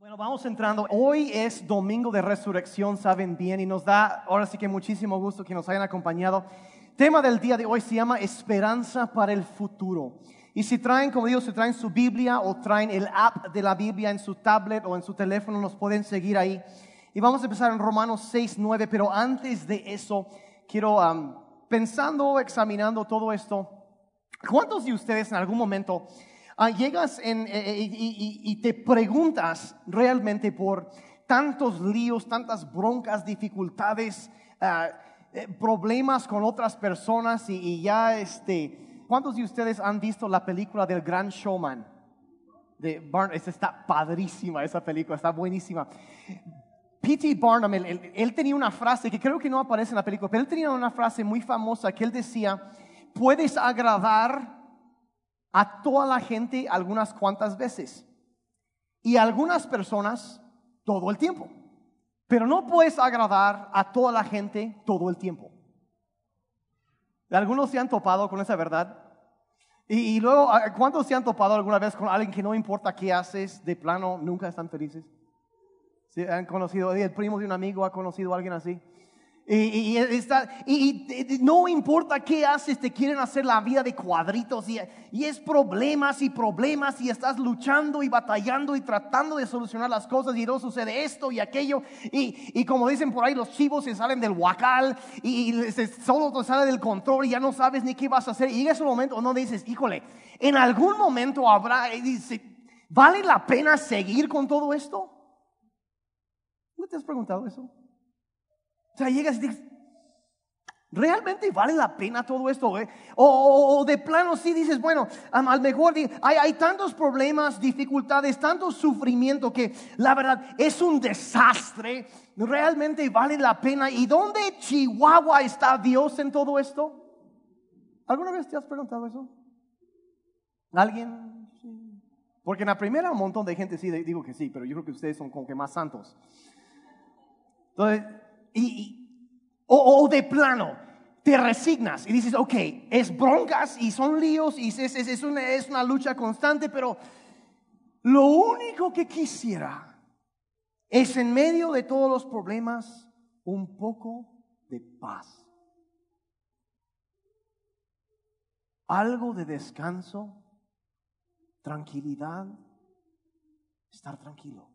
Bueno, vamos entrando. Hoy es domingo de resurrección, saben bien, y nos da ahora sí que muchísimo gusto que nos hayan acompañado. Tema del día de hoy se llama Esperanza para el futuro. Y si traen, como digo, si traen su Biblia o traen el app de la Biblia en su tablet o en su teléfono, nos pueden seguir ahí. Y vamos a empezar en Romanos 6, 9, pero antes de eso, quiero, um, pensando, examinando todo esto, ¿cuántos de ustedes en algún momento Ah, llegas en, eh, eh, y, te preguntas realmente por tantos líos, tantas broncas, dificultades, ah, eh, problemas con otras personas y, ya este, ¿cuántos de ustedes han visto la película del Gran Showman? De Barn, esa está padrísima, esa película está buenísima. P.T. Barnum, él, tenía una frase que creo que no aparece en la película, pero él tenía una frase muy famosa que él decía, puedes agradar a toda la gente algunas cuantas veces y algunas personas todo el tiempo. Pero no puedes agradar a toda la gente todo el tiempo. Algunos se han topado con esa verdad. Y, luego, ¿cuántos se han topado alguna vez con alguien que no importa qué haces, de plano nunca están felices? ¿Sí? ¿Han conocido, el primo de un amigo ha conocido a alguien así? Y, y, no importa qué haces, te quieren hacer la vida de cuadritos y, y, es problemas y problemas y estás luchando y batallando y tratando de solucionar las cosas y no sucede esto y aquello y, como dicen por ahí los chivos se salen del huacal y, solo te sale del control y ya no sabes ni qué vas a hacer y llega ese momento no dices, híjole, en algún momento habrá, dice, ¿vale la pena seguir con todo esto? ¿No te has preguntado eso? O sea, llegas y dices, ¿realmente vale la pena todo esto? O, de plano sí dices, bueno, a lo mejor hay, hay tantos problemas, dificultades, tanto sufrimiento que la verdad es un desastre. ¿Realmente vale la pena? ¿Y dónde Chihuahua está Dios en todo esto? ¿Alguna vez te has preguntado eso? ¿Alguien? Porque en la primera un montón de gente sí digo que sí, pero yo creo que ustedes son como que más santos. Entonces, o, de plano, te resignas y dices, ok, es broncas y son líos y es, una, es una lucha constante, pero lo único que quisiera es en medio de todos los problemas un poco de paz. Algo de descanso, tranquilidad, estar tranquilo.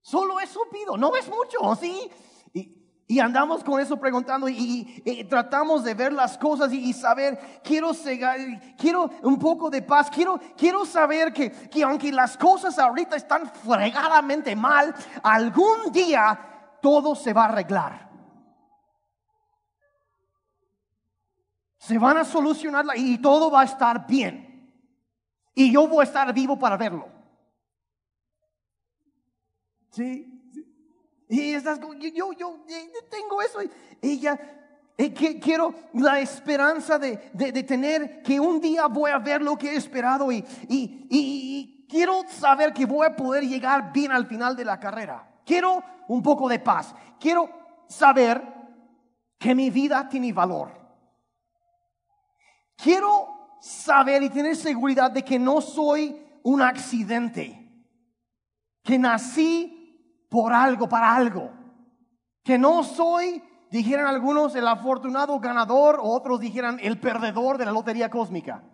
Solo eso pido, no es mucho, ¿sí? Y, andamos con eso preguntando y, tratamos de ver las cosas y, saber, quiero, quiero un poco de paz, quiero, quiero saber que, que aunque las cosas ahorita están fregadamente mal, algún día todo se va a arreglar. Se van a solucionar y todo va a estar bien. Y yo voy a estar vivo para verlo. Sí, y estás yo, yo, tengo eso. Ella, eh, quiero la esperanza de, de, tener que un día voy a ver lo que he esperado y, y, y, quiero saber que voy a poder llegar bien al final de la carrera. Quiero un poco de paz. Quiero saber que mi vida tiene valor. Quiero saber y tener seguridad de que no soy un accidente. Que nací por algo, para algo. Que no soy, dijeran algunos, el afortunado ganador, o otros dijeran el perdedor de la lotería cósmica.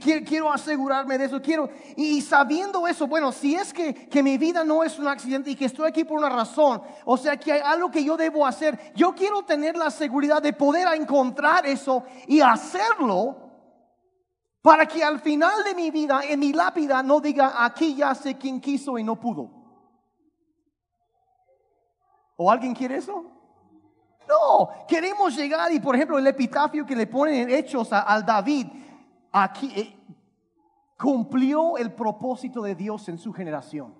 Quiero asegurarme de eso, quiero, y sabiendo eso, bueno, si es que, que, mi vida no es un accidente y que estoy aquí por una razón, o sea que hay algo que yo debo hacer, yo quiero tener la seguridad de poder encontrar eso y hacerlo para que al final de mi vida, en mi lápida, no diga, aquí ya sé quién quiso y no pudo. ¿O alguien quiere eso? No, queremos llegar y por ejemplo el epitafio que le ponen en Hechos al David, aquí eh, cumplió el propósito de Dios en su generación.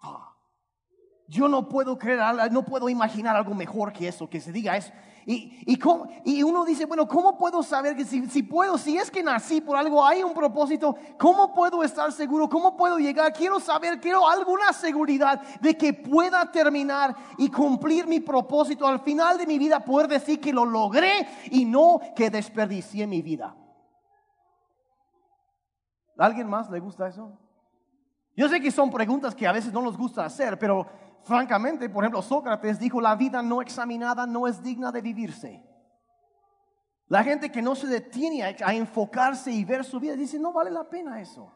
Ah, yo no puedo creer, no puedo imaginar algo mejor que eso, que se diga eso. Y, y, uno dice, bueno, ¿cómo puedo saber que si, si, puedo, si es que nací por algo, hay un propósito, ¿cómo puedo estar seguro? ¿Cómo puedo llegar? Quiero saber, quiero alguna seguridad de que pueda terminar y cumplir mi propósito al final de mi vida, poder decir que lo logré y no que desperdicié mi vida. ¿A alguien más le gusta eso? Yo sé que son preguntas que a veces no nos gusta hacer, pero francamente, por ejemplo, Sócrates dijo, la vida no examinada no es digna de vivirse. La gente que no se detiene a, enfocarse y ver su vida dice, no vale la pena eso.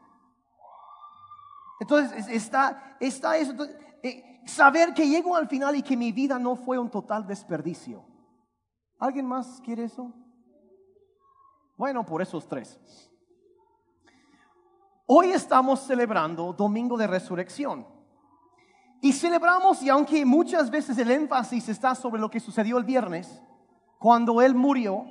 Entonces está, está eso. Eh, saber que llego al final y que mi vida no fue un total desperdicio. ¿Alguien más quiere eso? Bueno, por esos tres. Hoy estamos celebrando Domingo de Resurrección. Y celebramos, y aunque muchas veces el énfasis está sobre lo que sucedió el viernes, cuando Él murió,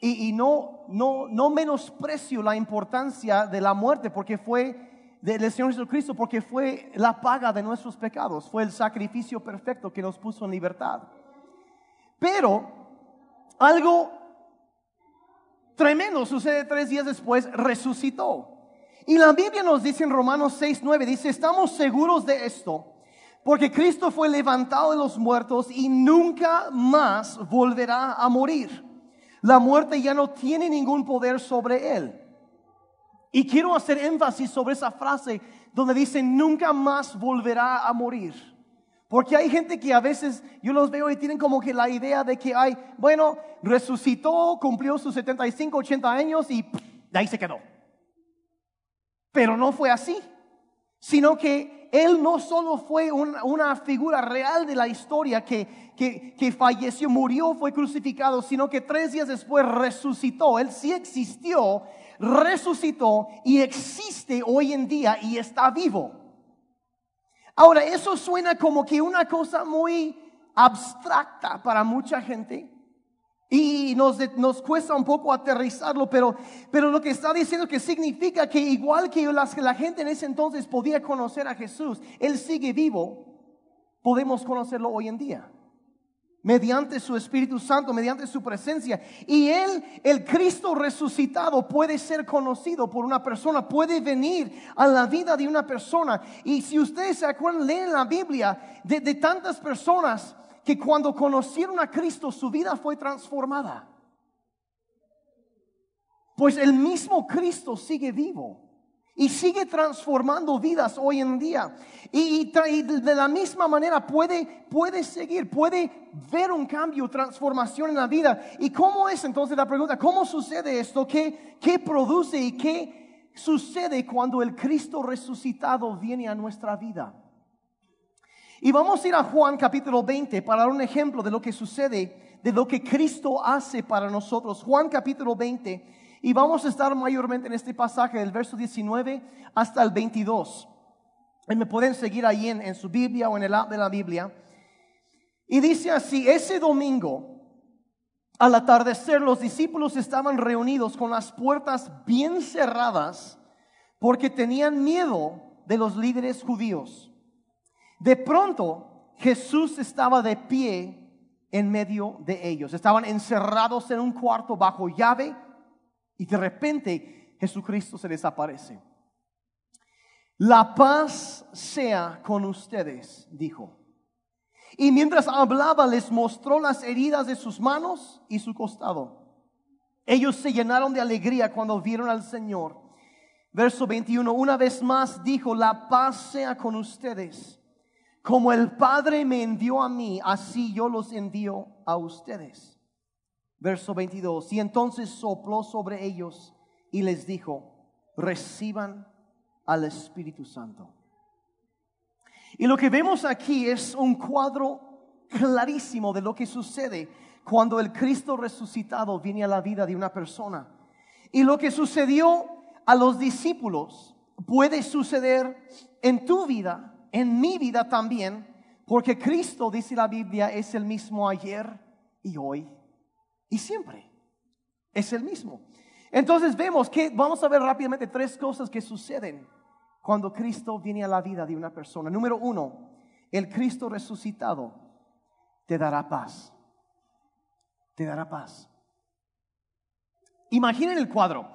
y, no, no, no menosprecio la importancia de la muerte, porque fue del Señor Jesucristo, porque fue la paga de nuestros pecados, fue el sacrificio perfecto que nos puso en libertad. Pero algo tremendo sucede tres días después, resucitó. Y la Biblia nos dice en Romanos 6, 9, dice, estamos seguros de esto, porque Cristo fue levantado de los muertos y nunca más volverá a morir. La muerte ya no tiene ningún poder sobre él. Y quiero hacer énfasis sobre esa frase donde dice, nunca más volverá a morir. Porque hay gente que a veces yo los veo y tienen como que la idea de que hay, bueno, resucitó, cumplió sus 75, 80 años y ahí se quedó. Pero no fue así, sino que él no solo fue una, figura real de la historia que, que, que, falleció, murió, fue crucificado, sino que tres días después resucitó. Él sí existió, resucitó y existe hoy en día y está vivo. Ahora, eso suena como que una cosa muy abstracta para mucha gente. Y nos, nos, cuesta un poco aterrizarlo, pero, pero lo que está diciendo que significa que igual que la gente en ese entonces podía conocer a Jesús, Él sigue vivo, podemos conocerlo hoy en día. Mediante su Espíritu Santo, mediante su presencia. Y Él, el Cristo resucitado, puede ser conocido por una persona, puede venir a la vida de una persona. Y si ustedes se acuerdan, leen la Biblia de, de tantas personas que cuando conocieron a Cristo su vida fue transformada. Pues el mismo Cristo sigue vivo y sigue transformando vidas hoy en día. Y, de la misma manera puede, puede seguir, puede ver un cambio, transformación en la vida. ¿Y cómo es entonces la pregunta? ¿Cómo sucede esto? ¿Qué, qué produce y qué sucede cuando el Cristo resucitado viene a nuestra vida? Y vamos a ir a Juan capítulo 20 para dar un ejemplo de lo que sucede, de lo que Cristo hace para nosotros. Juan capítulo 20. Y vamos a estar mayormente en este pasaje del verso 19 hasta el 22. Y me pueden seguir ahí en, su Biblia o en el app de la Biblia. Y dice así, ese domingo, al atardecer, los discípulos estaban reunidos con las puertas bien cerradas porque tenían miedo de los líderes judíos. De pronto Jesús estaba de pie en medio de ellos. Estaban encerrados en un cuarto bajo llave y de repente Jesucristo se les aparece. La paz sea con ustedes, dijo. Y mientras hablaba les mostró las heridas de sus manos y su costado. Ellos se llenaron de alegría cuando vieron al Señor. Verso 21, una vez más dijo, la paz sea con ustedes. Como el Padre me envió a mí, así yo los envío a ustedes. Verso 22. Y entonces sopló sobre ellos y les dijo, reciban al Espíritu Santo. Y lo que vemos aquí es un cuadro clarísimo de lo que sucede cuando el Cristo resucitado viene a la vida de una persona. Y lo que sucedió a los discípulos puede suceder en tu vida en mi vida también, porque Cristo, dice la Biblia, es el mismo ayer y hoy y siempre. Es el mismo. Entonces vemos que vamos a ver rápidamente tres cosas que suceden cuando Cristo viene a la vida de una persona. Número uno, el Cristo resucitado te dará paz. Te dará paz. Imaginen el cuadro.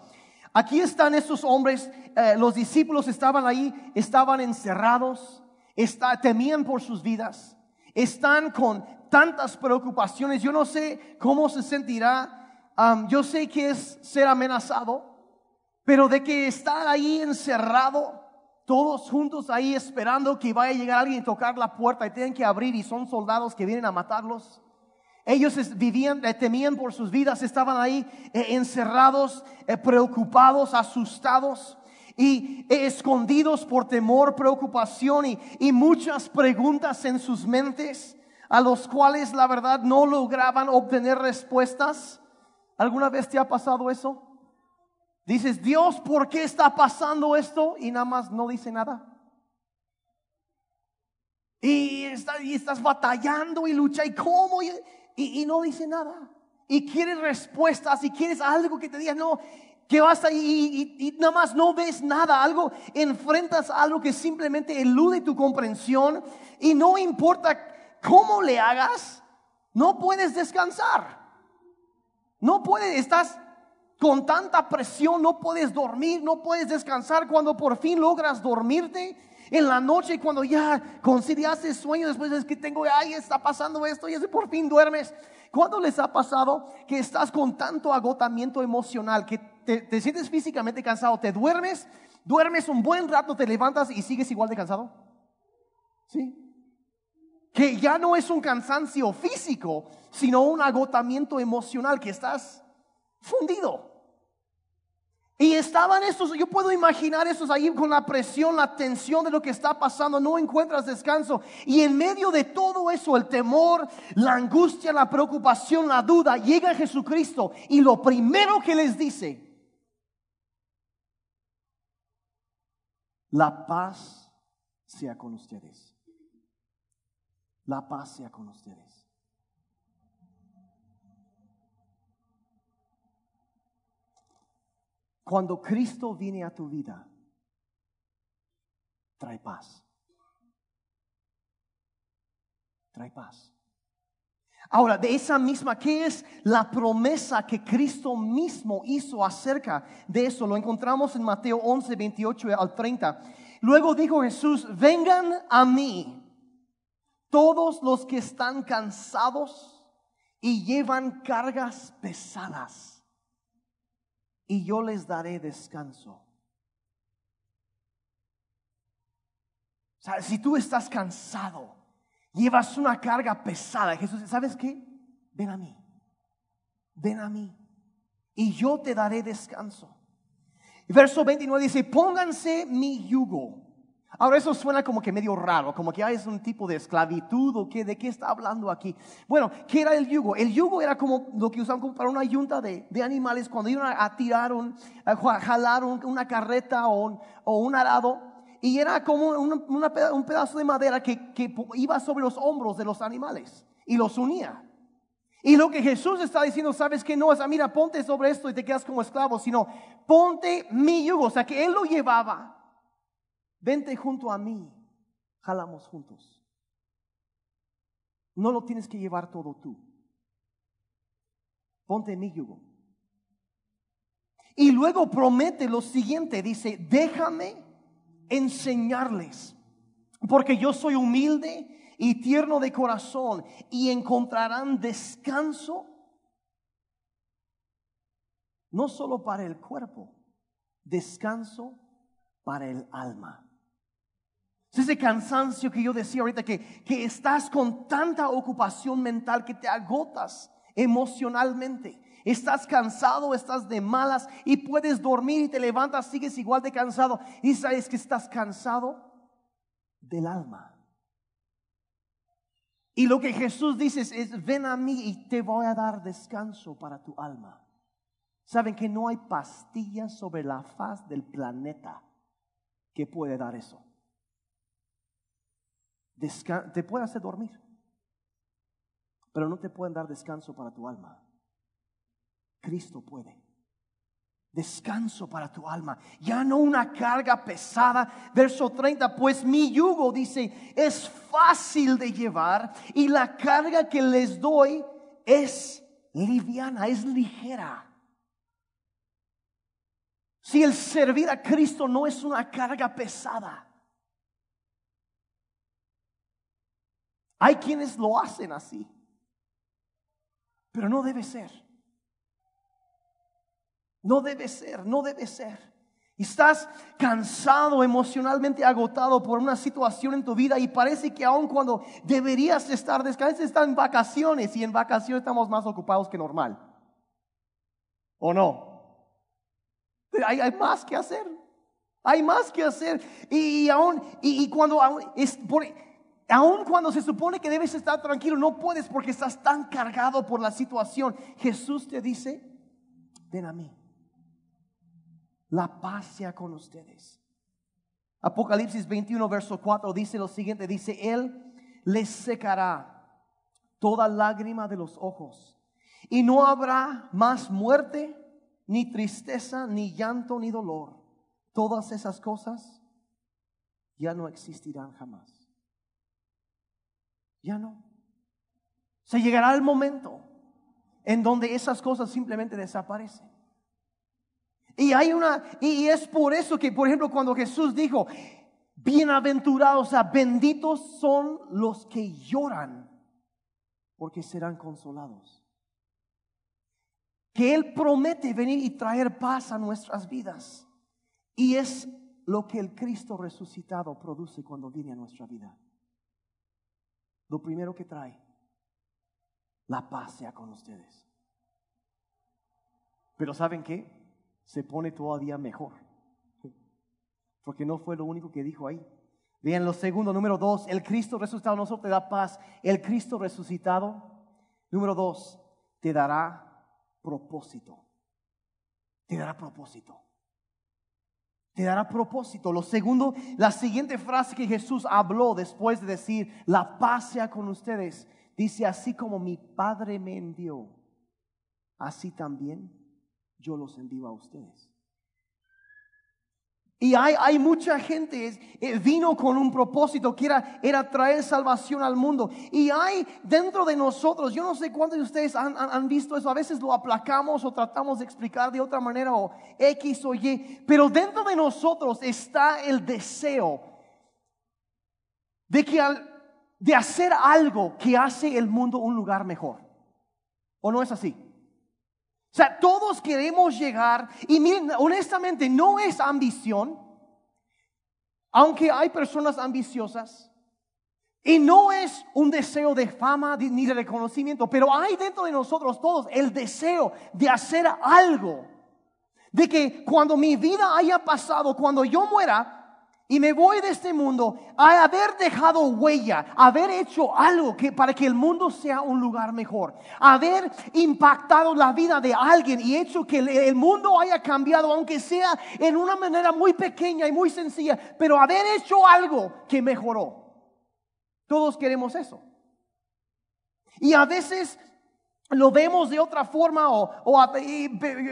Aquí están estos hombres, eh, los discípulos estaban ahí, estaban encerrados, está, temían por sus vidas, están con tantas preocupaciones. Yo no sé cómo se sentirá. yo sé que es ser amenazado, pero de que estar ahí encerrado todos juntos ahí esperando que vaya a llegar alguien y tocar la puerta y tienen que abrir y son soldados que vienen a matarlos. Ellos vivían, eh, temían por sus vidas, estaban ahí eh, encerrados, eh, preocupados, asustados y escondidos por temor, preocupación y, y muchas preguntas en sus mentes a los cuales la verdad no lograban obtener respuestas. ¿Alguna vez te ha pasado eso? Dices, Dios, ¿por qué está pasando esto? Y nada más no dice nada. Y, estás batallando y lucha y cómo y, no dice nada. Y quieres respuestas y quieres algo que te diga, no, que vas ahí y, nada más no ves nada, algo, enfrentas algo que simplemente elude tu comprensión y no importa cómo le hagas, no puedes descansar. No puedes, estás con tanta presión, no puedes dormir, no puedes descansar cuando por fin logras dormirte en la noche cuando ya conciliaste sueño, después es que tengo, ay, está pasando esto y por fin duermes. ¿Cuándo les ha pasado que estás con tanto agotamiento emocional que te, te sientes físicamente cansado, te duermes, duermes un buen rato, te levantas y sigues igual de cansado? ¿Sí? Que ya no es un cansancio físico, sino un agotamiento emocional que estás fundido. Y estaban estos, yo puedo imaginar estos ahí con la presión, la tensión de lo que está pasando, no encuentras descanso. Y en medio de todo eso, el temor, la angustia, la preocupación, la duda, llega Jesucristo y lo primero que les dice, la paz sea con ustedes. La paz sea con ustedes. Cuando Cristo viene a tu vida, trae paz. Trae paz. Ahora, de esa misma, ¿qué es la promesa que Cristo mismo hizo acerca de eso? Lo encontramos en Mateo 11, 28 al 30. Luego dijo Jesús, vengan a mí todos los que están cansados y llevan cargas pesadas y yo les daré descanso. O sea, si tú estás cansado, llevas una carga pesada, Jesús, ¿sabes qué? Ven a mí, ven a mí, y yo te daré descanso. Verso 29 dice, pónganse mi yugo Ahora eso suena como que medio raro, como que es un tipo de esclavitud o que de qué está hablando aquí. Bueno, ¿qué era el yugo? El yugo era como lo que usaban para una yunta de, animales cuando iban a, tirar, un, a jalar una carreta o un, arado. Y era como un pedazo de madera que, que iba sobre los hombros de los animales y los unía. Y lo que Jesús está diciendo, sabes que no es, mira, ponte sobre esto y te quedas como esclavo, sino ponte mi yugo, o sea que Él lo llevaba Vente junto a mí, jalamos juntos. No lo tienes que llevar todo tú. Ponte mi yugo. Y luego promete lo siguiente, dice, déjame enseñarles, porque yo soy humilde y tierno de corazón y encontrarán descanso no solo para el cuerpo, descanso para el alma. Ese cansancio que yo decía ahorita, que, que estás con tanta ocupación mental que te agotas emocionalmente. Estás cansado, estás de malas y puedes dormir y te levantas, sigues igual de cansado. Y sabes que estás cansado del alma. Y lo que Jesús dice es, ven a mí y te voy a dar descanso para tu alma. Saben que no hay pastillas sobre la faz del planeta que puede dar eso te puede hacer dormir, pero no te pueden dar descanso para tu alma. Cristo puede. Descanso para tu alma, ya no una carga pesada. Verso 30, pues mi yugo dice, es fácil de llevar y la carga que les doy es liviana, es ligera. Si el servir a Cristo no es una carga pesada, Hay quienes lo hacen así, pero no debe ser. No debe ser, no debe ser. Estás cansado, emocionalmente agotado por una situación en tu vida y parece que aun cuando deberías estar descansando, estás en vacaciones y en vacaciones estamos más ocupados que normal. ¿O no? Hay, hay más que hacer. Hay más que hacer. Y, aún, y, cuando es aun cuando se supone que debes estar tranquilo, no puedes porque estás tan cargado por la situación. Jesús te dice, ven a mí la paz sea con ustedes. Apocalipsis 21, verso 4 dice lo siguiente, dice, Él les secará toda lágrima de los ojos y no habrá más muerte, ni tristeza, ni llanto, ni dolor. Todas esas cosas ya no existirán jamás. Ya no. Se llegará el momento en donde esas cosas simplemente desaparecen. Y hay una, y es por eso que, por ejemplo, cuando Jesús dijo, bienaventurados, benditos son los que lloran, porque serán consolados. Que Él promete venir y traer paz a nuestras vidas. Y es lo que el Cristo resucitado produce cuando viene a nuestra vida. Lo primero que trae, la paz sea con ustedes. Pero ¿saben qué? se pone todavía mejor. Porque no fue lo único que dijo ahí. Bien, lo segundo, número dos, el Cristo resucitado no solo te da paz, el Cristo resucitado, número dos, te dará propósito. Te dará propósito. Te dará propósito. Lo segundo, la siguiente frase que Jesús habló después de decir, la paz sea con ustedes, dice, así como mi Padre me envió, así también yo los envío a ustedes. Y hay, hay mucha gente, eh, vino con un propósito que era, era, traer salvación al mundo. Y hay dentro de nosotros, yo no sé cuántos de ustedes han, han, visto eso, a veces lo aplacamos o tratamos de explicar de otra manera o X o Y, pero dentro de nosotros está el deseo de, que de hacer algo que hace el mundo un lugar mejor. ¿O no es así? O sea, todos queremos llegar y miren, honestamente no es ambición, aunque hay personas ambiciosas, y no es un deseo de fama ni de reconocimiento, pero hay dentro de nosotros todos el deseo de hacer algo, de que cuando mi vida haya pasado, cuando yo muera, y me voy de este mundo a haber dejado huella, haber hecho algo que para que el mundo sea un lugar mejor, haber impactado la vida de alguien y hecho que el mundo haya cambiado, aunque sea en una manera muy pequeña y muy sencilla, pero haber hecho algo que mejoró. Todos queremos eso. Y a veces lo vemos de otra forma o,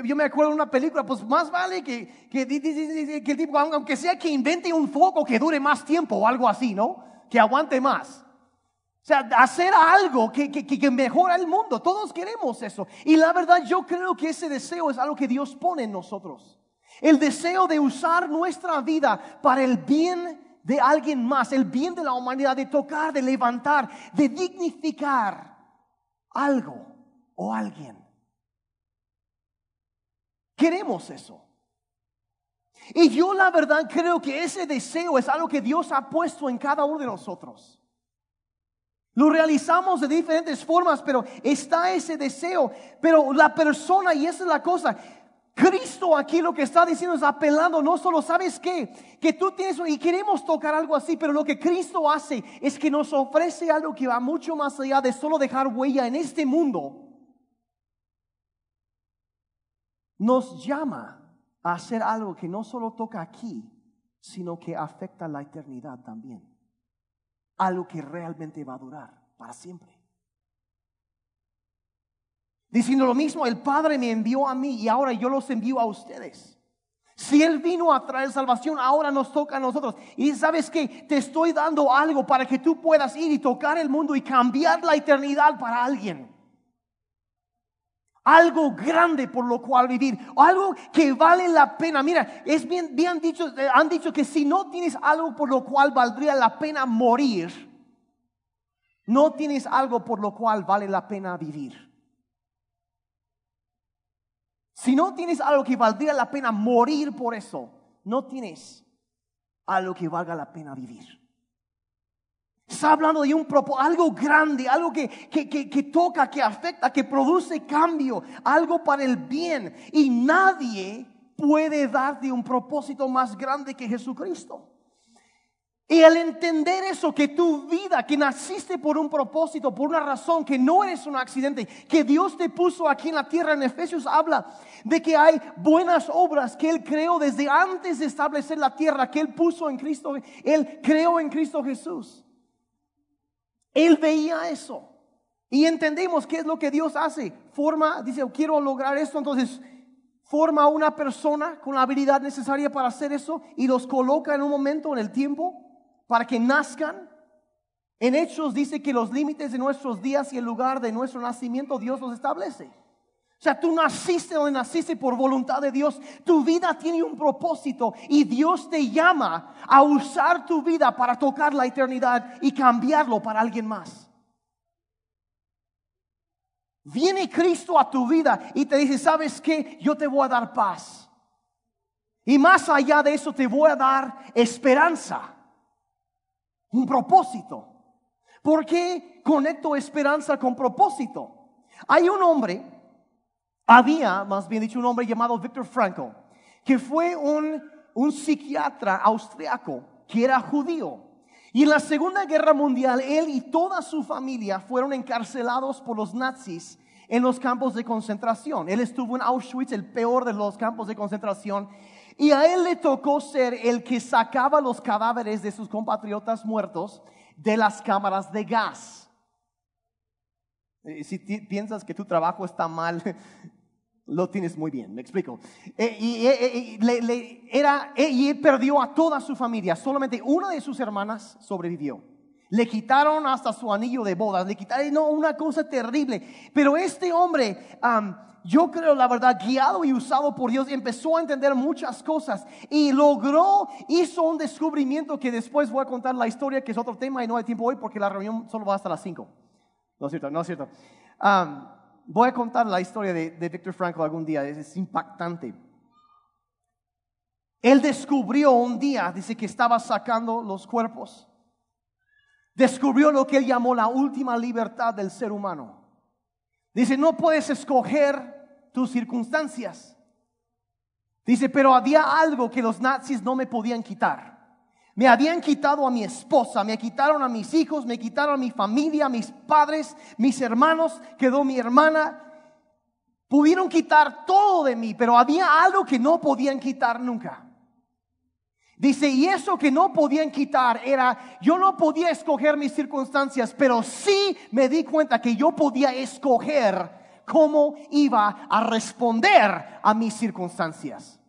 yo me acuerdo de una película, pues más vale que, que, que, el tipo, aunque sea que invente un foco que dure más tiempo o algo así, ¿no? Que aguante más. O sea, hacer algo que, que, que, mejora el mundo. Todos queremos eso. Y la verdad yo creo que ese deseo es algo que Dios pone en nosotros. El deseo de usar nuestra vida para el bien de alguien más, el bien de la humanidad, de tocar, de levantar, de dignificar algo o alguien. Queremos eso. Y yo la verdad creo que ese deseo es algo que Dios ha puesto en cada uno de nosotros. Lo realizamos de diferentes formas, pero está ese deseo. Pero la persona, y esa es la cosa, Cristo aquí lo que está diciendo es apelando, no solo sabes qué, que tú tienes y queremos tocar algo así, pero lo que Cristo hace es que nos ofrece algo que va mucho más allá de solo dejar huella en este mundo nos llama a hacer algo que no solo toca aquí, sino que afecta la eternidad también. Algo que realmente va a durar para siempre. Diciendo lo mismo, el Padre me envió a mí y ahora yo los envío a ustedes. Si Él vino a traer salvación, ahora nos toca a nosotros. Y sabes que te estoy dando algo para que tú puedas ir y tocar el mundo y cambiar la eternidad para alguien algo grande por lo cual vivir, algo que vale la pena. Mira, es bien, bien dicho, eh, han dicho que si no tienes algo por lo cual valdría la pena morir, no tienes algo por lo cual vale la pena vivir. Si no tienes algo que valdría la pena morir por eso, no tienes algo que valga la pena vivir. Está hablando de un propósito, algo grande, algo que, que, que, toca, que afecta, que produce cambio, algo para el bien. Y nadie puede darte un propósito más grande que Jesucristo. Y al entender eso, que tu vida, que naciste por un propósito, por una razón, que no eres un accidente, que Dios te puso aquí en la tierra, en Efesios habla de que hay buenas obras que Él creó desde antes de establecer la tierra, que Él puso en Cristo, Él creó en Cristo Jesús. Él veía eso. Y entendemos qué es lo que Dios hace. Forma, dice, quiero lograr esto, entonces forma a una persona con la habilidad necesaria para hacer eso y los coloca en un momento en el tiempo para que nazcan. En Hechos dice que los límites de nuestros días y el lugar de nuestro nacimiento Dios los establece. O sea, tú naciste donde naciste por voluntad de Dios. Tu vida tiene un propósito y Dios te llama a usar tu vida para tocar la eternidad y cambiarlo para alguien más. Viene Cristo a tu vida y te dice, ¿sabes qué? Yo te voy a dar paz. Y más allá de eso te voy a dar esperanza, un propósito. ¿Por qué conecto esperanza con propósito? Hay un hombre, había más bien dicho un hombre llamado Viktor Frankl, que fue un, un psiquiatra austriaco que era judío. Y en la Segunda Guerra Mundial, él y toda su familia fueron encarcelados por los nazis en los campos de concentración. Él estuvo en Auschwitz, el peor de los campos de concentración, y a él le tocó ser el que sacaba los cadáveres de sus compatriotas muertos de las cámaras de gas. Eh, si piensas que tu trabajo está mal, lo tienes muy bien, me explico. Eh, y, eh, era, y perdió a toda su familia, solamente una de sus hermanas sobrevivió. Le quitaron hasta su anillo de bodas, le quitaron, no, una cosa terrible. Pero este hombre, yo creo la verdad, guiado y usado por Dios, empezó a entender muchas cosas y logró, hizo un descubrimiento que después voy a contar la historia, que es otro tema y no hay tiempo hoy porque la reunión solo va hasta las 5. No es cierto, no es cierto voy a contar la historia de, Viktor Frankl algún día, es, impactante. Él descubrió un día, dice que estaba sacando los cuerpos. Descubrió lo que él llamó la última libertad del ser humano. Dice, no puedes escoger tus circunstancias. Dice, pero había algo que los nazis no me podían quitar. Me habían quitado a mi esposa, me quitaron a mis hijos, me quitaron a mi familia, a mis padres, mis hermanos, quedó mi hermana. Pudieron quitar todo de mí, pero había algo que no podían quitar nunca. Dice, y eso que no podían quitar era, yo no podía escoger mis circunstancias, pero sí me di cuenta que yo podía escoger cómo iba a responder a mis circunstancias.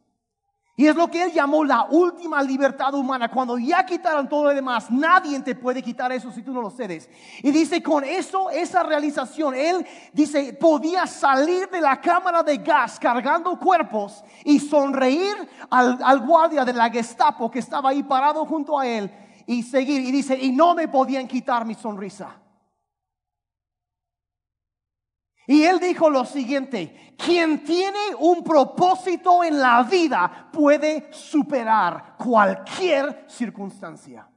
Y es lo que él llamó la última libertad humana. Cuando ya quitaron todo lo demás, nadie te puede quitar eso si tú no lo cedes. Y dice, con eso, esa realización, él dice, podía salir de la cámara de gas cargando cuerpos y sonreír al, al guardia de la Gestapo que estaba ahí parado junto a él y seguir. Y dice, y no me podían quitar mi sonrisa. Y él dijo lo siguiente, quien tiene un propósito en la vida puede superar cualquier circunstancia.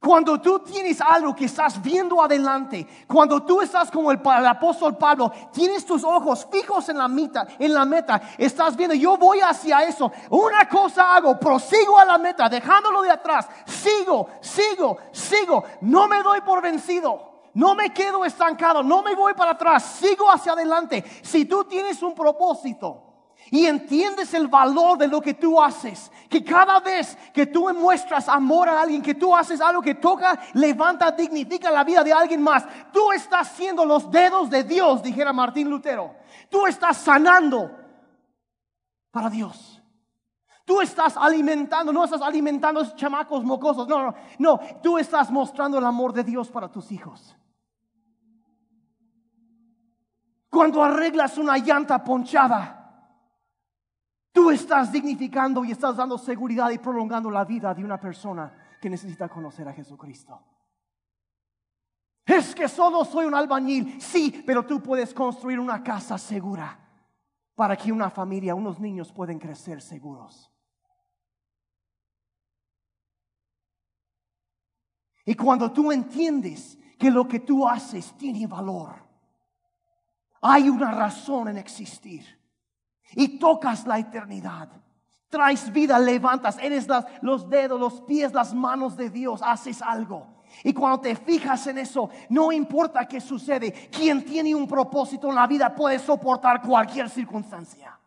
Cuando tú tienes algo que estás viendo adelante, cuando tú estás como el, apóstol Pablo, tienes tus ojos fijos en la meta, en la meta, estás viendo, yo voy hacia eso, una cosa hago, prosigo a la meta, dejándolo de atrás, sigo, sigo, sigo, no me doy por vencido. No me quedo estancado, no me voy para atrás, sigo hacia adelante. Si tú tienes un propósito y entiendes el valor de lo que tú haces, que cada vez que tú muestras amor a alguien, que tú haces algo que toca, levanta, dignifica la vida de alguien más, tú estás siendo los dedos de Dios, dijera Martín Lutero. Tú estás sanando para Dios. Tú estás alimentando, no estás alimentando a esos chamacos mocosos, no, no, no, tú estás mostrando el amor de Dios para tus hijos. Cuando arreglas una llanta ponchada, tú estás dignificando y estás dando seguridad y prolongando la vida de una persona que necesita conocer a Jesucristo. Es que solo soy un albañil, sí, pero tú puedes construir una casa segura para que una familia, unos niños puedan crecer seguros. Y cuando tú entiendes que lo que tú haces tiene valor, hay una razón en existir y tocas la eternidad. Traes vida, levantas, eres los dedos, los pies, las manos de Dios, haces algo. Y cuando te fijas en eso, no importa qué sucede, quien tiene un propósito en la vida puede soportar cualquier circunstancia.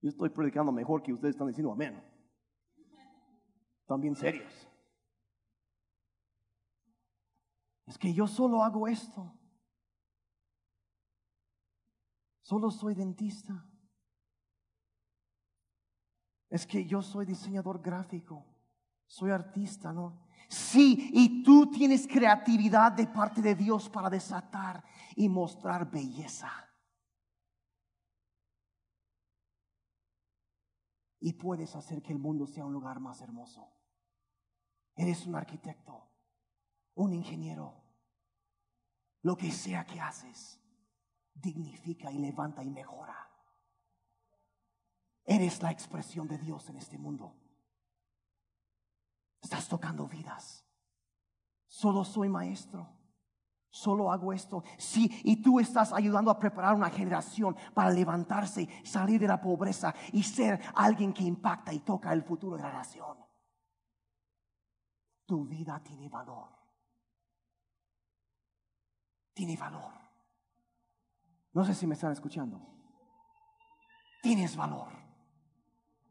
Yo estoy predicando mejor que ustedes están diciendo amén. Están bien serios. Es que yo solo hago esto. Solo soy dentista. Es que yo soy diseñador gráfico. Soy artista, ¿no? Sí, y tú tienes creatividad de parte de Dios para desatar y mostrar belleza. Y puedes hacer que el mundo sea un lugar más hermoso. Eres un arquitecto, un ingeniero. Lo que sea que haces dignifica y levanta y mejora. Eres la expresión de Dios en este mundo. Estás tocando vidas. Solo soy maestro. Solo hago esto. Sí, y tú estás ayudando a preparar una generación para levantarse, salir de la pobreza y ser alguien que impacta y toca el futuro de la nación. Tu vida tiene valor. Tiene valor. No sé si me están escuchando. Tienes valor.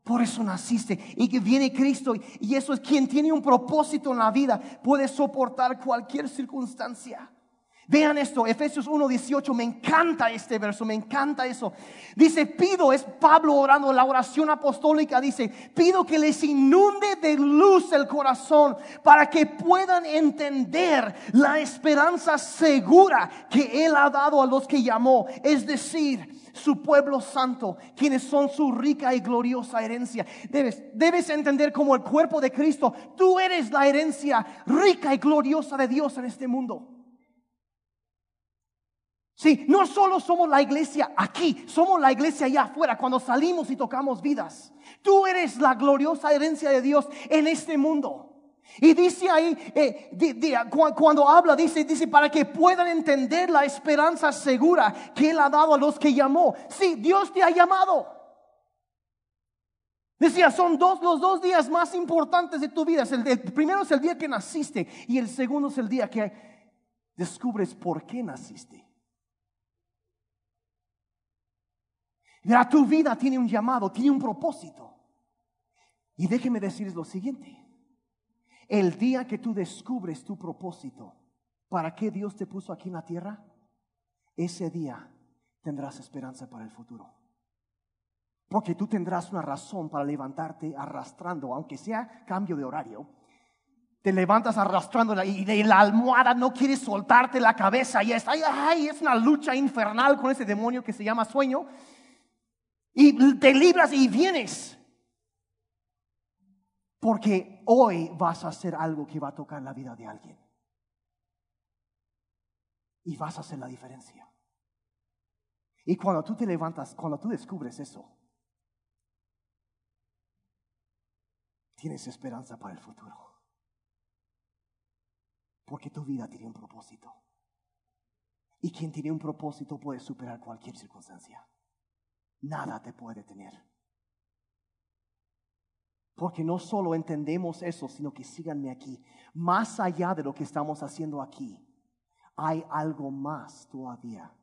Por eso naciste. Y que viene Cristo. Y eso es quien tiene un propósito en la vida. Puede soportar cualquier circunstancia. Vean esto, Efesios 1:18, me encanta este verso, me encanta eso. Dice, pido, es Pablo orando, la oración apostólica dice, pido que les inunde de luz el corazón para que puedan entender la esperanza segura que Él ha dado a los que llamó, es decir, su pueblo santo, quienes son su rica y gloriosa herencia. Debes, debes entender como el cuerpo de Cristo, tú eres la herencia rica y gloriosa de Dios en este mundo. Sí, no solo somos la iglesia aquí, somos la iglesia allá afuera cuando salimos y tocamos vidas. Tú eres la gloriosa herencia de Dios en este mundo. Y dice ahí, eh, cuando habla, dice, dice, para que puedan entender la esperanza segura que Él ha dado a los que llamó. Sí, Dios te ha llamado. Decía, son dos, los dos días más importantes de tu vida. el primero es el día que naciste y el segundo es el día que descubres por qué naciste. Mira, tu vida tiene un llamado, tiene un propósito. Y déjeme decirles lo siguiente. El día que tú descubres tu propósito, para qué Dios te puso aquí en la tierra, ese día tendrás esperanza para el futuro. Porque tú tendrás una razón para levantarte arrastrando, aunque sea cambio de horario. Te levantas arrastrando y de la almohada no quieres soltarte la cabeza y es, ay, es una lucha infernal con ese demonio que se llama sueño y te libras y vienes. Porque hoy vas a hacer algo que va a tocar la vida de alguien. Y vas a hacer la diferencia. Y cuando tú te levantas, cuando tú descubres eso, tienes esperanza para el futuro. Porque tu vida tiene un propósito. Y quien tiene un propósito puede superar cualquier circunstancia nada te puede tener. Porque no solo entendemos eso, sino que síganme aquí. Más allá de lo que estamos haciendo aquí, hay algo más todavía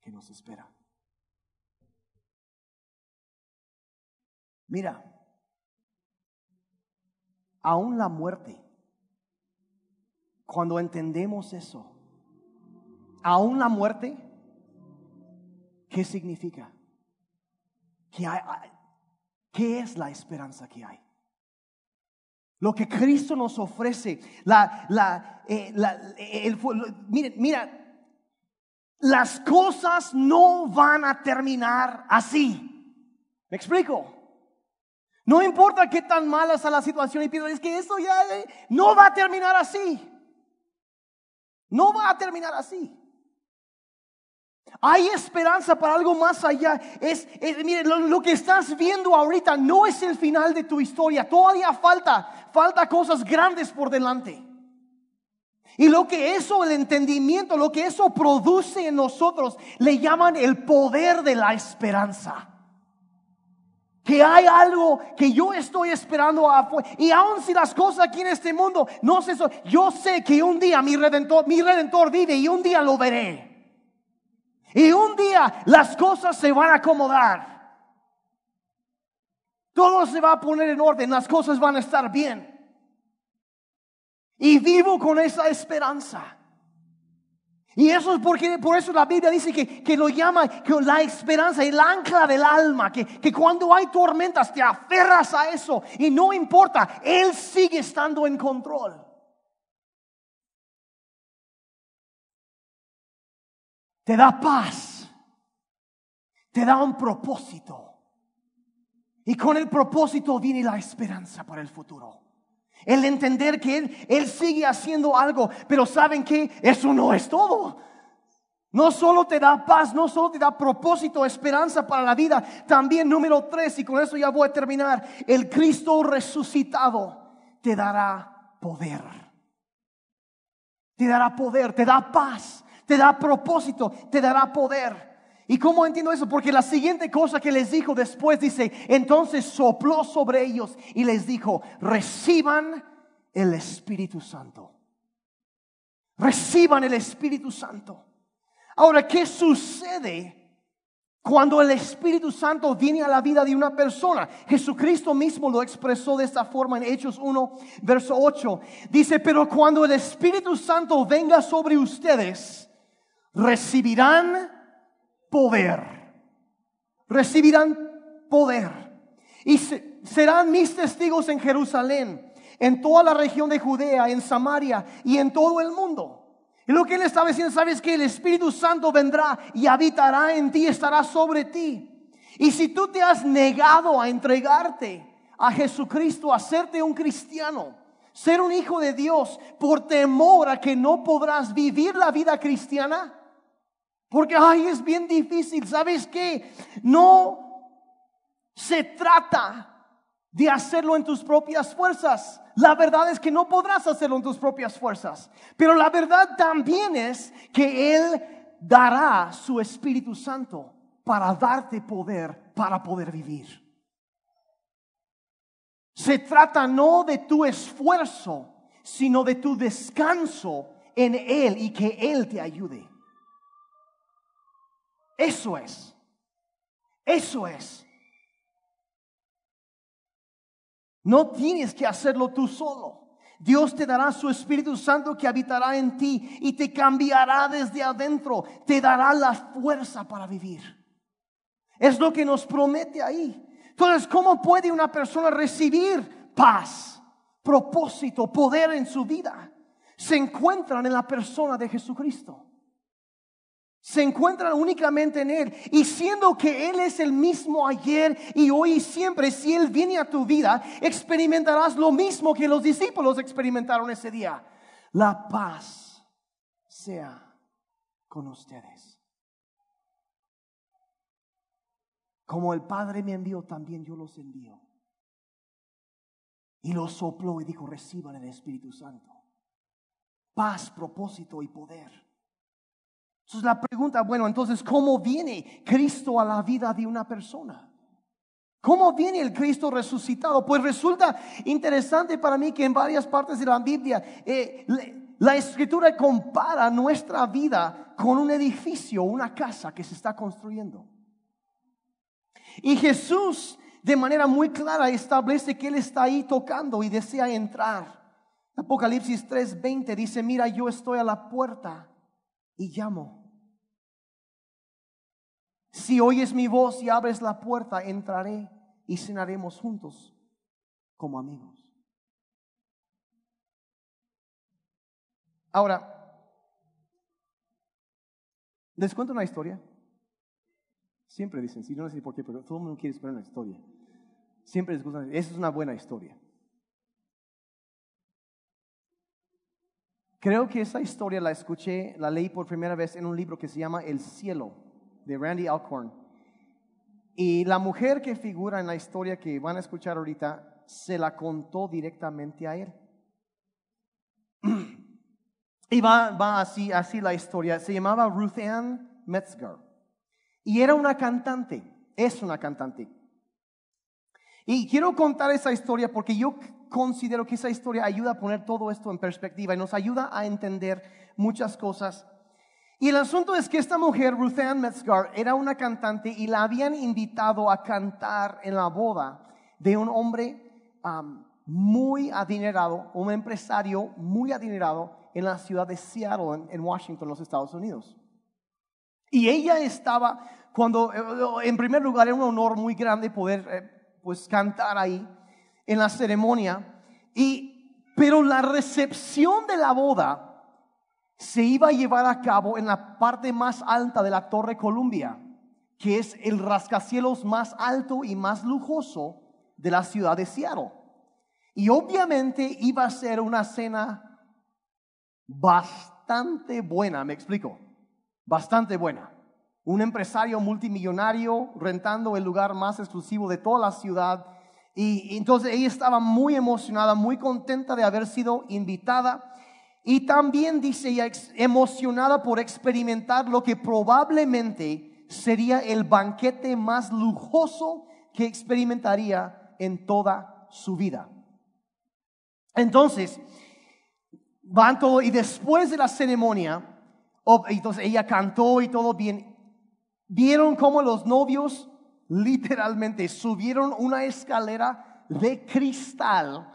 que nos espera. Mira, aún la muerte, cuando entendemos eso, aún la muerte ¿Qué significa? ¿Qué, es la esperanza que hay? Lo que Cristo nos ofrece, la, la, eh, el, mira, las cosas no van a terminar así. ¿Me explico? No importa qué tan mala sea la situación y pienso, es que eso ya eh, no va a terminar así. No va a terminar así. Hay esperanza para algo más allá. Es, mire, lo, que estás viendo ahorita no es el final de tu historia. Todavía falta, falta cosas grandes por delante. Y lo que eso, el entendimiento, lo que eso produce en nosotros, le llaman el poder de la esperanza. Que hay algo que yo estoy esperando. Y aun si las cosas aquí en este mundo no son, yo sé que un día mi redentor, mi redentor vive y un día lo veré. Y un día las cosas se van a acomodar. Todo se va a poner en orden, las cosas van a estar bien. Y vivo con esa esperanza. Y eso es porque por eso la Biblia dice que, que lo llama que la esperanza, el ancla del alma, que, que cuando hay tormentas te aferras a eso y no importa, Él sigue estando en control. Te da paz, te da un propósito. Y con el propósito viene la esperanza para el futuro. El entender que Él, Él sigue haciendo algo, pero saben que eso no es todo. No solo te da paz, no solo te da propósito, esperanza para la vida, también número tres, y con eso ya voy a terminar, el Cristo resucitado te dará poder. Te dará poder, te da paz, te da propósito, te dará poder. ¿Y cómo entiendo eso? Porque la siguiente cosa que les dijo después dice, entonces sopló sobre ellos y les dijo, reciban el Espíritu Santo. Reciban el Espíritu Santo. Ahora, ¿qué sucede cuando el Espíritu Santo viene a la vida de una persona? Jesucristo mismo lo expresó de esta forma en Hechos 1, verso 8. Dice, pero cuando el Espíritu Santo venga sobre ustedes, recibirán poder. Recibirán poder. Y serán mis testigos en Jerusalén, en toda la región de Judea, en Samaria y en todo el mundo. Y lo que él estaba diciendo, sabes que el Espíritu Santo vendrá y habitará en ti, estará sobre ti. Y si tú te has negado a entregarte a Jesucristo, a hacerte un cristiano, ser un hijo de Dios, por temor a que no podrás vivir la vida cristiana, porque, ay, es bien difícil. ¿Sabes qué? No se trata de hacerlo en tus propias fuerzas. La verdad es que no podrás hacerlo en tus propias fuerzas. Pero la verdad también es que Él dará su Espíritu Santo para darte poder para poder vivir. Se trata no de tu esfuerzo, sino de tu descanso en Él y que Él te ayude. Eso es. Eso es. No tienes que hacerlo tú solo. Dios te dará su Espíritu Santo que habitará en ti y te cambiará desde adentro. Te dará la fuerza para vivir. Es lo que nos promete ahí. Entonces, ¿cómo puede una persona recibir paz, propósito, poder en su vida? Se encuentran en la persona de Jesucristo se encuentran únicamente en Él. Y siendo que Él es el mismo ayer y hoy y siempre, si Él viene a tu vida, experimentarás lo mismo que los discípulos experimentaron ese día. La paz sea con ustedes. Como el Padre me envió, también yo los envío. Y los sopló y dijo, reciban el Espíritu Santo. Paz, propósito y poder. Entonces la pregunta, bueno, entonces, ¿cómo viene Cristo a la vida de una persona? ¿Cómo viene el Cristo resucitado? Pues resulta interesante para mí que en varias partes de la Biblia eh, la escritura compara nuestra vida con un edificio, una casa que se está construyendo. Y Jesús de manera muy clara establece que Él está ahí tocando y desea entrar. Apocalipsis 3:20 dice, mira, yo estoy a la puerta y llamo. Si oyes mi voz y abres la puerta, entraré y cenaremos juntos como amigos. Ahora, les cuento una historia. Siempre dicen, sí, no sé por qué, pero todo el mundo quiere esperar una historia. Siempre les gusta, esa es una buena historia. Creo que esa historia la escuché, la leí por primera vez en un libro que se llama El cielo, de Randy Alcorn. Y la mujer que figura en la historia que van a escuchar ahorita, se la contó directamente a él. Y va, va así, así la historia. Se llamaba Ruth Ann Metzger. Y era una cantante, es una cantante. Y quiero contar esa historia porque yo considero que esa historia ayuda a poner todo esto en perspectiva y nos ayuda a entender muchas cosas. Y el asunto es que esta mujer, Ruth Ann Metzger, era una cantante y la habían invitado a cantar en la boda de un hombre muy adinerado, un empresario muy adinerado en la ciudad de Seattle, en, Washington, los Estados Unidos. Y ella estaba, cuando, eh, en primer lugar, era un honor muy grande poder eh, pues cantar ahí en la ceremonia. Y, pero la recepción de la boda se iba a llevar a cabo en la parte más alta de la Torre Columbia, que es el rascacielos más alto y más lujoso de la ciudad de Seattle. Y obviamente iba a ser una cena bastante buena, me explico, bastante buena. Un empresario multimillonario rentando el lugar más exclusivo de toda la ciudad. Y, entonces ella estaba muy emocionada, muy contenta de haber sido invitada. Y también dice emocionada por experimentar lo que probablemente sería el banquete más lujoso que experimentaría en toda su vida. Entonces, van todo y después de la ceremonia, entonces ella cantó y todo bien, vieron cómo los novios literalmente subieron una escalera de cristal,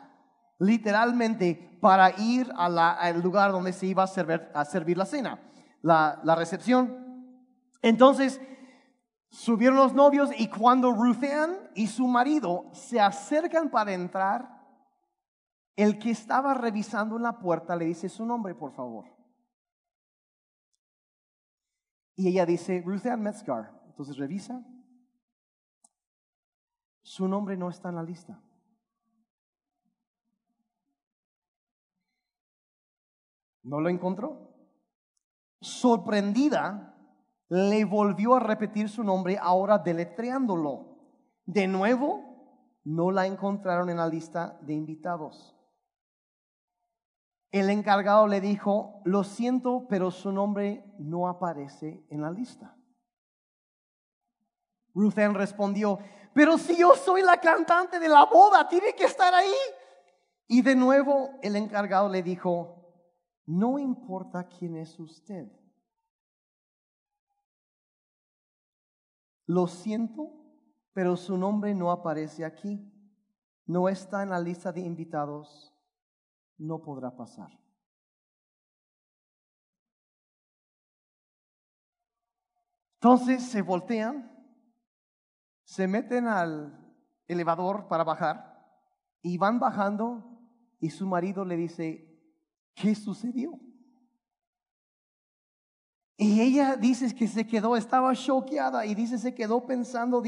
literalmente, para ir al lugar donde se iba a servir, a servir la cena, la, recepción. Entonces, subieron los novios y cuando Ruthann y su marido se acercan para entrar, el que estaba revisando en la puerta le dice su nombre, por favor. Y ella dice, Ruth Ann Metzgar. Entonces revisa. Su nombre no está en la lista. ¿No lo encontró? Sorprendida, le volvió a repetir su nombre, ahora deletreándolo. De nuevo, no la encontraron en la lista de invitados. El encargado le dijo, lo siento, pero su nombre no aparece en la lista. Ruthen respondió, pero si yo soy la cantante de la boda, tiene que estar ahí. Y de nuevo el encargado le dijo, no importa quién es usted. Lo siento, pero su nombre no aparece aquí. No está en la lista de invitados no podrá pasar. Entonces se voltean, se meten al elevador para bajar y van bajando y su marido le dice, ¿qué sucedió? Y ella dice que se quedó, estaba choqueada y dice, se quedó pensando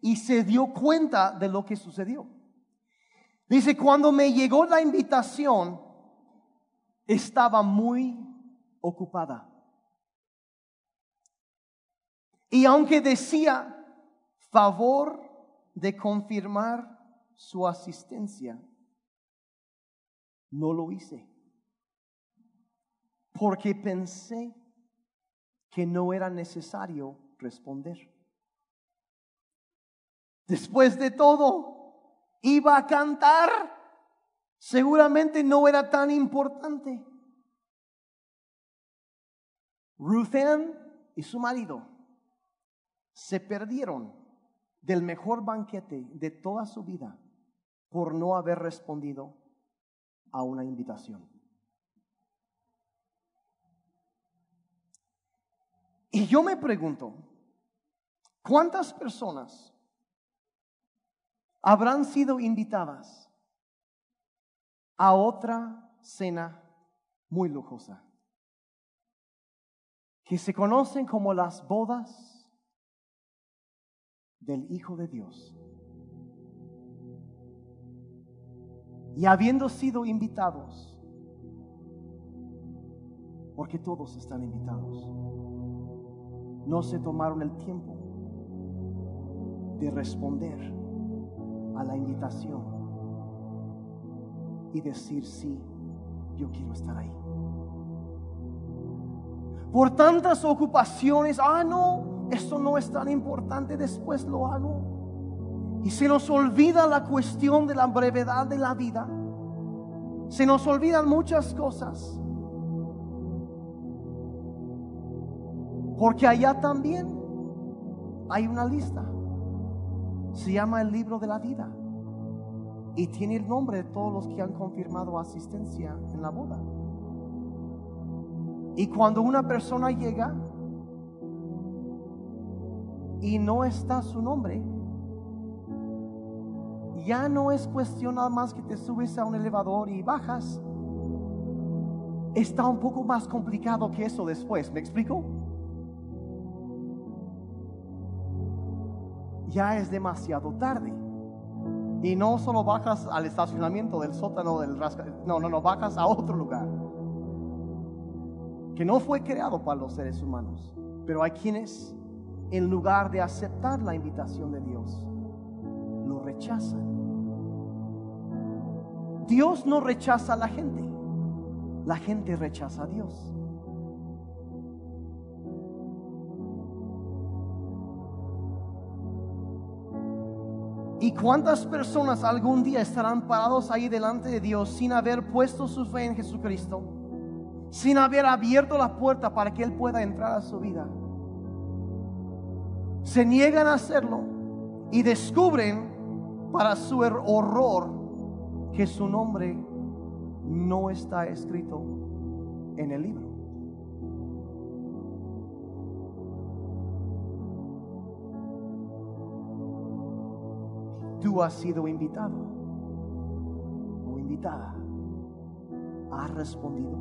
y se dio cuenta de lo que sucedió. Dice, cuando me llegó la invitación, estaba muy ocupada. Y aunque decía favor de confirmar su asistencia, no lo hice. Porque pensé que no era necesario responder. Después de todo, iba a cantar, seguramente no era tan importante. Ruthann y su marido se perdieron del mejor banquete de toda su vida por no haber respondido a una invitación. Y yo me pregunto, ¿cuántas personas habrán sido invitadas a otra cena muy lujosa, que se conocen como las bodas del Hijo de Dios. Y habiendo sido invitados, porque todos están invitados. No se tomaron el tiempo de responder a la invitación y decir sí, yo quiero estar ahí. Por tantas ocupaciones, ah, no, esto no es tan importante, después lo hago. Y se nos olvida la cuestión de la brevedad de la vida. Se nos olvidan muchas cosas. Porque allá también hay una lista. Se llama el libro de la vida. Y tiene el nombre de todos los que han confirmado asistencia en la boda. Y cuando una persona llega y no está su nombre, ya no es cuestión nada más que te subes a un elevador y bajas. Está un poco más complicado que eso después, ¿me explico? Ya es demasiado tarde. Y no solo bajas al estacionamiento del sótano del rasca, no, no, no, bajas a otro lugar. Que no fue creado para los seres humanos. Pero hay quienes, en lugar de aceptar la invitación de Dios, lo rechazan. Dios no rechaza a la gente, la gente rechaza a Dios. ¿Y cuántas personas algún día estarán parados ahí delante de Dios sin haber puesto su fe en Jesucristo? Sin haber abierto la puerta para que Él pueda entrar a su vida. Se niegan a hacerlo y descubren para su horror que su nombre no está escrito en el libro. Tú has sido invitado o invitada. ¿Has respondido?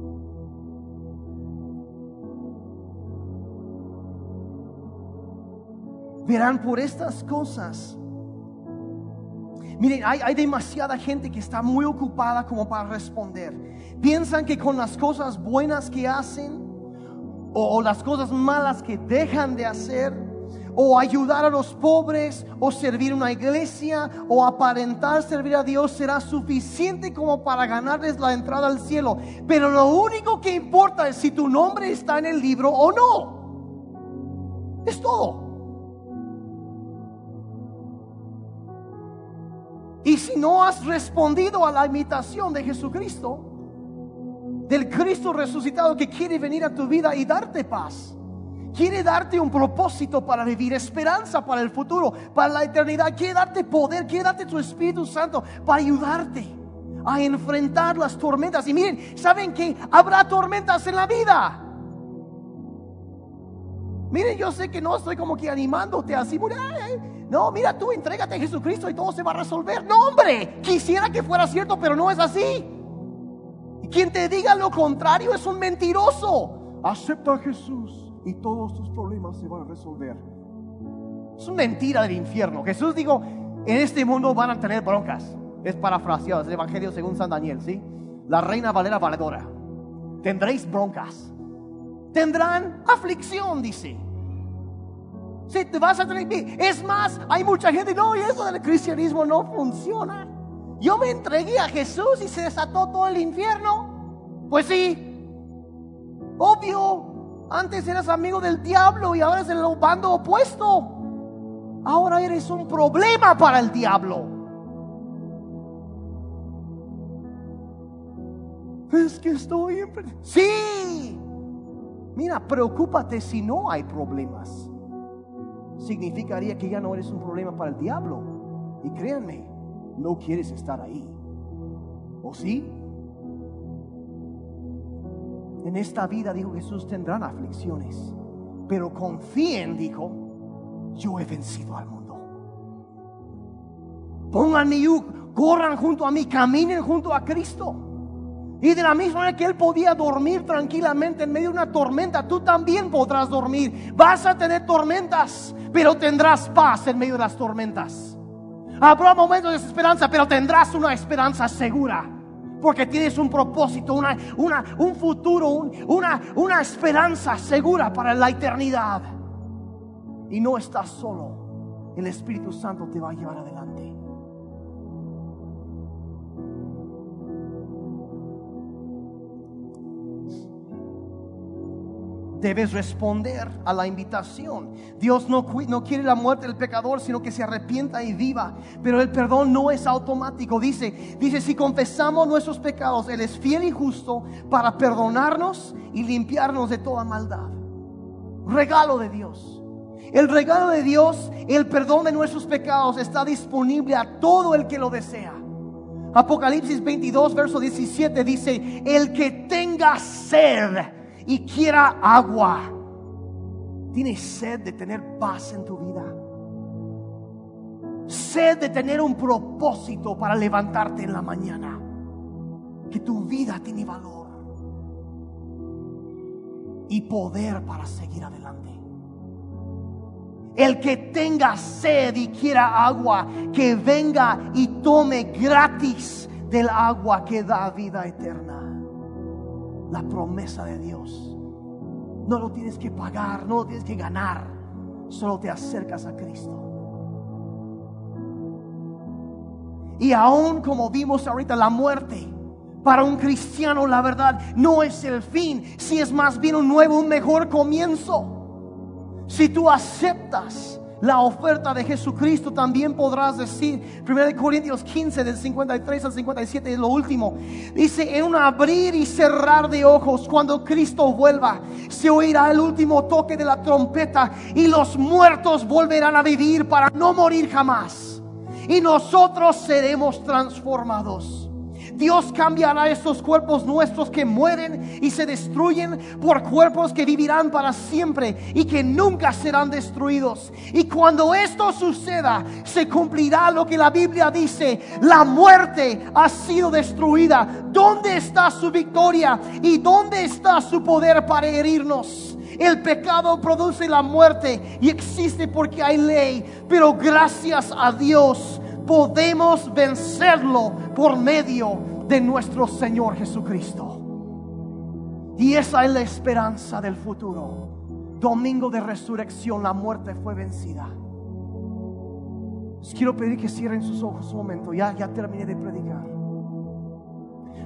Verán por estas cosas. Miren, hay, demasiada gente que está muy ocupada como para responder. Piensan que con las cosas buenas que hacen o las cosas malas que dejan de hacer, o ayudar a los pobres, o servir una iglesia, o aparentar servir a Dios será suficiente como para ganarles la entrada al cielo. Pero lo único que importa es si tu nombre está en el libro o no. Es todo. Y si no has respondido a la invitación de Jesucristo, del Cristo resucitado que quiere venir a tu vida y darte paz, Quiere darte un propósito para vivir, esperanza para el futuro, para la eternidad. Quiere darte poder, quiere darte tu Espíritu Santo para ayudarte a enfrentar las tormentas. Y miren, ¿saben que habrá tormentas en la vida? Miren, yo sé que no estoy como que animándote así. No, mira, tú entrégate a Jesucristo y todo se va a resolver. No, hombre, quisiera que fuera cierto, pero no es así. Quien te diga lo contrario es un mentiroso. Acepta a Jesús y todos tus problemas se van a resolver. Es una mentira del infierno. Jesús dijo, en este mundo van a tener broncas. Es parafraseado, es el Evangelio según San Daniel, ¿sí? La reina Valera Valedora. Tendréis broncas. Tendrán aflicción, dice. Si te vas a tener Es más, hay mucha gente, no, y eso del cristianismo no funciona. Yo me entregué a Jesús y se desató todo el infierno. Pues sí, obvio, antes eras amigo del diablo y ahora es el bando opuesto. Ahora eres un problema para el diablo. Es que estoy... Sí. Mira, preocúpate si no hay problemas. Significaría que ya no eres un problema para el diablo. Y créanme, no quieres estar ahí. ¿O sí? En esta vida, dijo Jesús, tendrán aflicciones, pero confíen, dijo, yo he vencido al mundo. Pongan mi yuk, corran junto a mí, caminen junto a Cristo. Y de la misma manera que Él podía dormir tranquilamente en medio de una tormenta, tú también podrás dormir. Vas a tener tormentas, pero tendrás paz en medio de las tormentas. Habrá momentos de desesperanza, pero tendrás una esperanza segura Porque tienes un propósito, una, una, un futuro, un- una, una esperanza segura para la eternidad. Y no estás solo. El Espíritu Santo te va a llevar adelante. Debes responder a la invitación. Dios no, no quiere la muerte del pecador, sino que se arrepienta y viva. Pero el perdón no es automático. Dice, dice, si confesamos nuestros pecados, Él es fiel y justo para perdonarnos y limpiarnos de toda maldad. Regalo de Dios. El regalo de Dios, el perdón de nuestros pecados, está disponible a todo el que lo desea. Apocalipsis 22, verso 17 dice, el que tenga sed y quiera agua, tienes sed de tener paz en tu vida. Sed de tener un propósito para levantarte en la mañana. Que tu vida tiene valor y poder para seguir adelante. El que tenga sed y quiera agua, que venga y tome gratis del agua que da vida eterna. La promesa de Dios. No lo tienes que pagar, no lo tienes que ganar. Solo te acercas a Cristo. Y aún como vimos ahorita, la muerte para un cristiano, la verdad, no es el fin, si es más bien un nuevo, un mejor comienzo. Si tú aceptas la oferta de Jesucristo, también podrás decir, 1 Corintios 15, del 53 al 57, es lo último. Dice, en un abrir y cerrar de ojos, cuando Cristo vuelva, se oirá el último toque de la trompeta y los muertos volverán a vivir para no morir jamás. Y nosotros seremos transformados. Dios cambiará estos cuerpos nuestros que mueren y se destruyen por cuerpos que vivirán para siempre y que nunca serán destruidos. Y cuando esto suceda, se cumplirá lo que la Biblia dice, la muerte ha sido destruida. ¿Dónde está su victoria y dónde está su poder para herirnos? El pecado produce la muerte y existe porque hay ley, pero gracias a Dios podemos vencerlo por medio de nuestro Señor Jesucristo. Y esa es la esperanza del futuro. Domingo de resurrección, la muerte fue vencida. Les quiero pedir que cierren sus ojos un momento. Ya, ya terminé de predicar.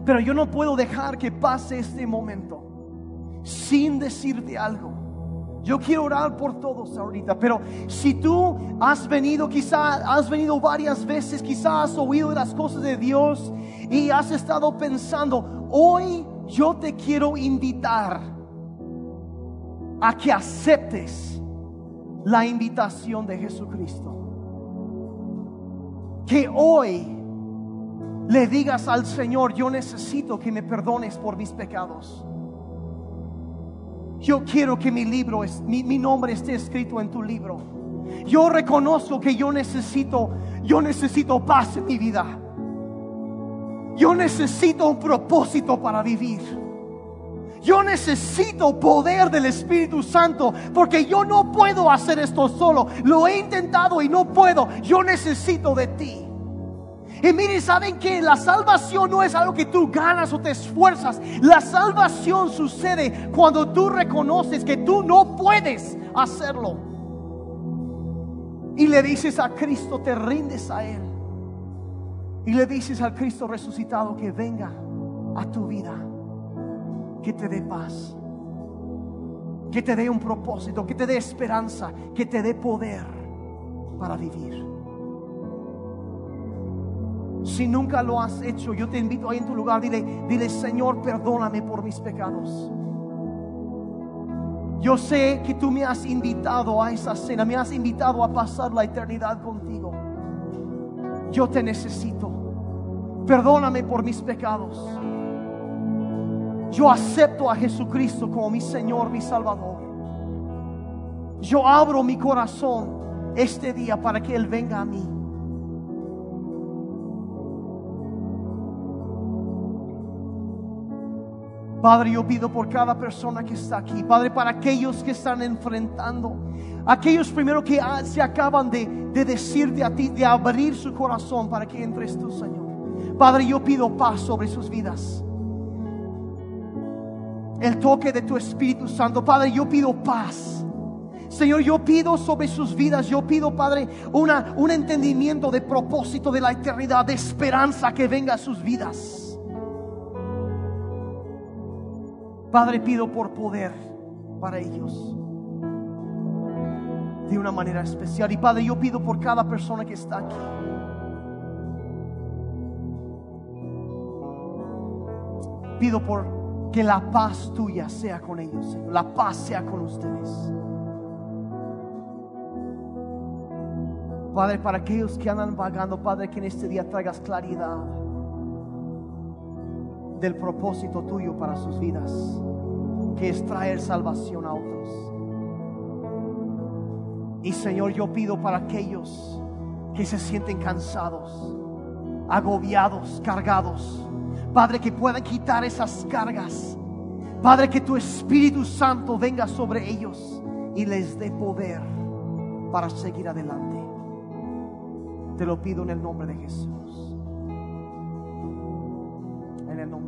Pero yo no puedo dejar que pase este momento sin decirte algo. Yo quiero orar por todos ahorita, pero si tú has venido, quizá has venido varias veces, quizá has oído las cosas de Dios y has estado pensando, hoy yo te quiero invitar a que aceptes la invitación de Jesucristo. Que hoy le digas al Señor, yo necesito que me perdones por mis pecados. Yo quiero que mi libro, mi, mi nombre esté escrito en tu libro. Yo reconozco que yo necesito, yo necesito paz en mi vida. Yo necesito un propósito para vivir. Yo necesito poder del Espíritu Santo porque yo no puedo hacer esto solo. Lo he intentado y no puedo. Yo necesito de ti. Y miren, ¿saben que la salvación no es algo que tú ganas o te esfuerzas? La salvación sucede cuando tú reconoces que tú no puedes hacerlo. Y le dices a Cristo, te rindes a Él. Y le dices al Cristo resucitado que venga a tu vida, que te dé paz, que te dé un propósito, que te dé esperanza, que te dé poder para vivir. Si nunca lo has hecho, yo te invito ahí en tu lugar, dile, dile, Señor, perdóname por mis pecados. Yo sé que tú me has invitado a esa cena, me has invitado a pasar la eternidad contigo. Yo te necesito. Perdóname por mis pecados. Yo acepto a Jesucristo como mi Señor, mi Salvador. Yo abro mi corazón este día para que Él venga a mí. Padre, yo pido por cada persona que está aquí. Padre, para aquellos que están enfrentando, aquellos primero que ah, se acaban de, de decirte a ti, de abrir su corazón para que entres tú, Señor. Padre, yo pido paz sobre sus vidas. El toque de tu Espíritu Santo. Padre, yo pido paz. Señor, yo pido sobre sus vidas, yo pido, Padre, una, un entendimiento de propósito de la eternidad, de esperanza que venga a sus vidas. Padre, pido por poder para ellos de una manera especial. Y Padre, yo pido por cada persona que está aquí. Pido por que la paz tuya sea con ellos, Señor. La paz sea con ustedes. Padre, para aquellos que andan vagando, Padre, que en este día traigas claridad del propósito tuyo para sus vidas, que es traer salvación a otros. Y Señor, yo pido para aquellos que se sienten cansados, agobiados, cargados, Padre, que puedan quitar esas cargas. Padre, que tu Espíritu Santo venga sobre ellos y les dé poder para seguir adelante. Te lo pido en el nombre de Jesús. En el nombre.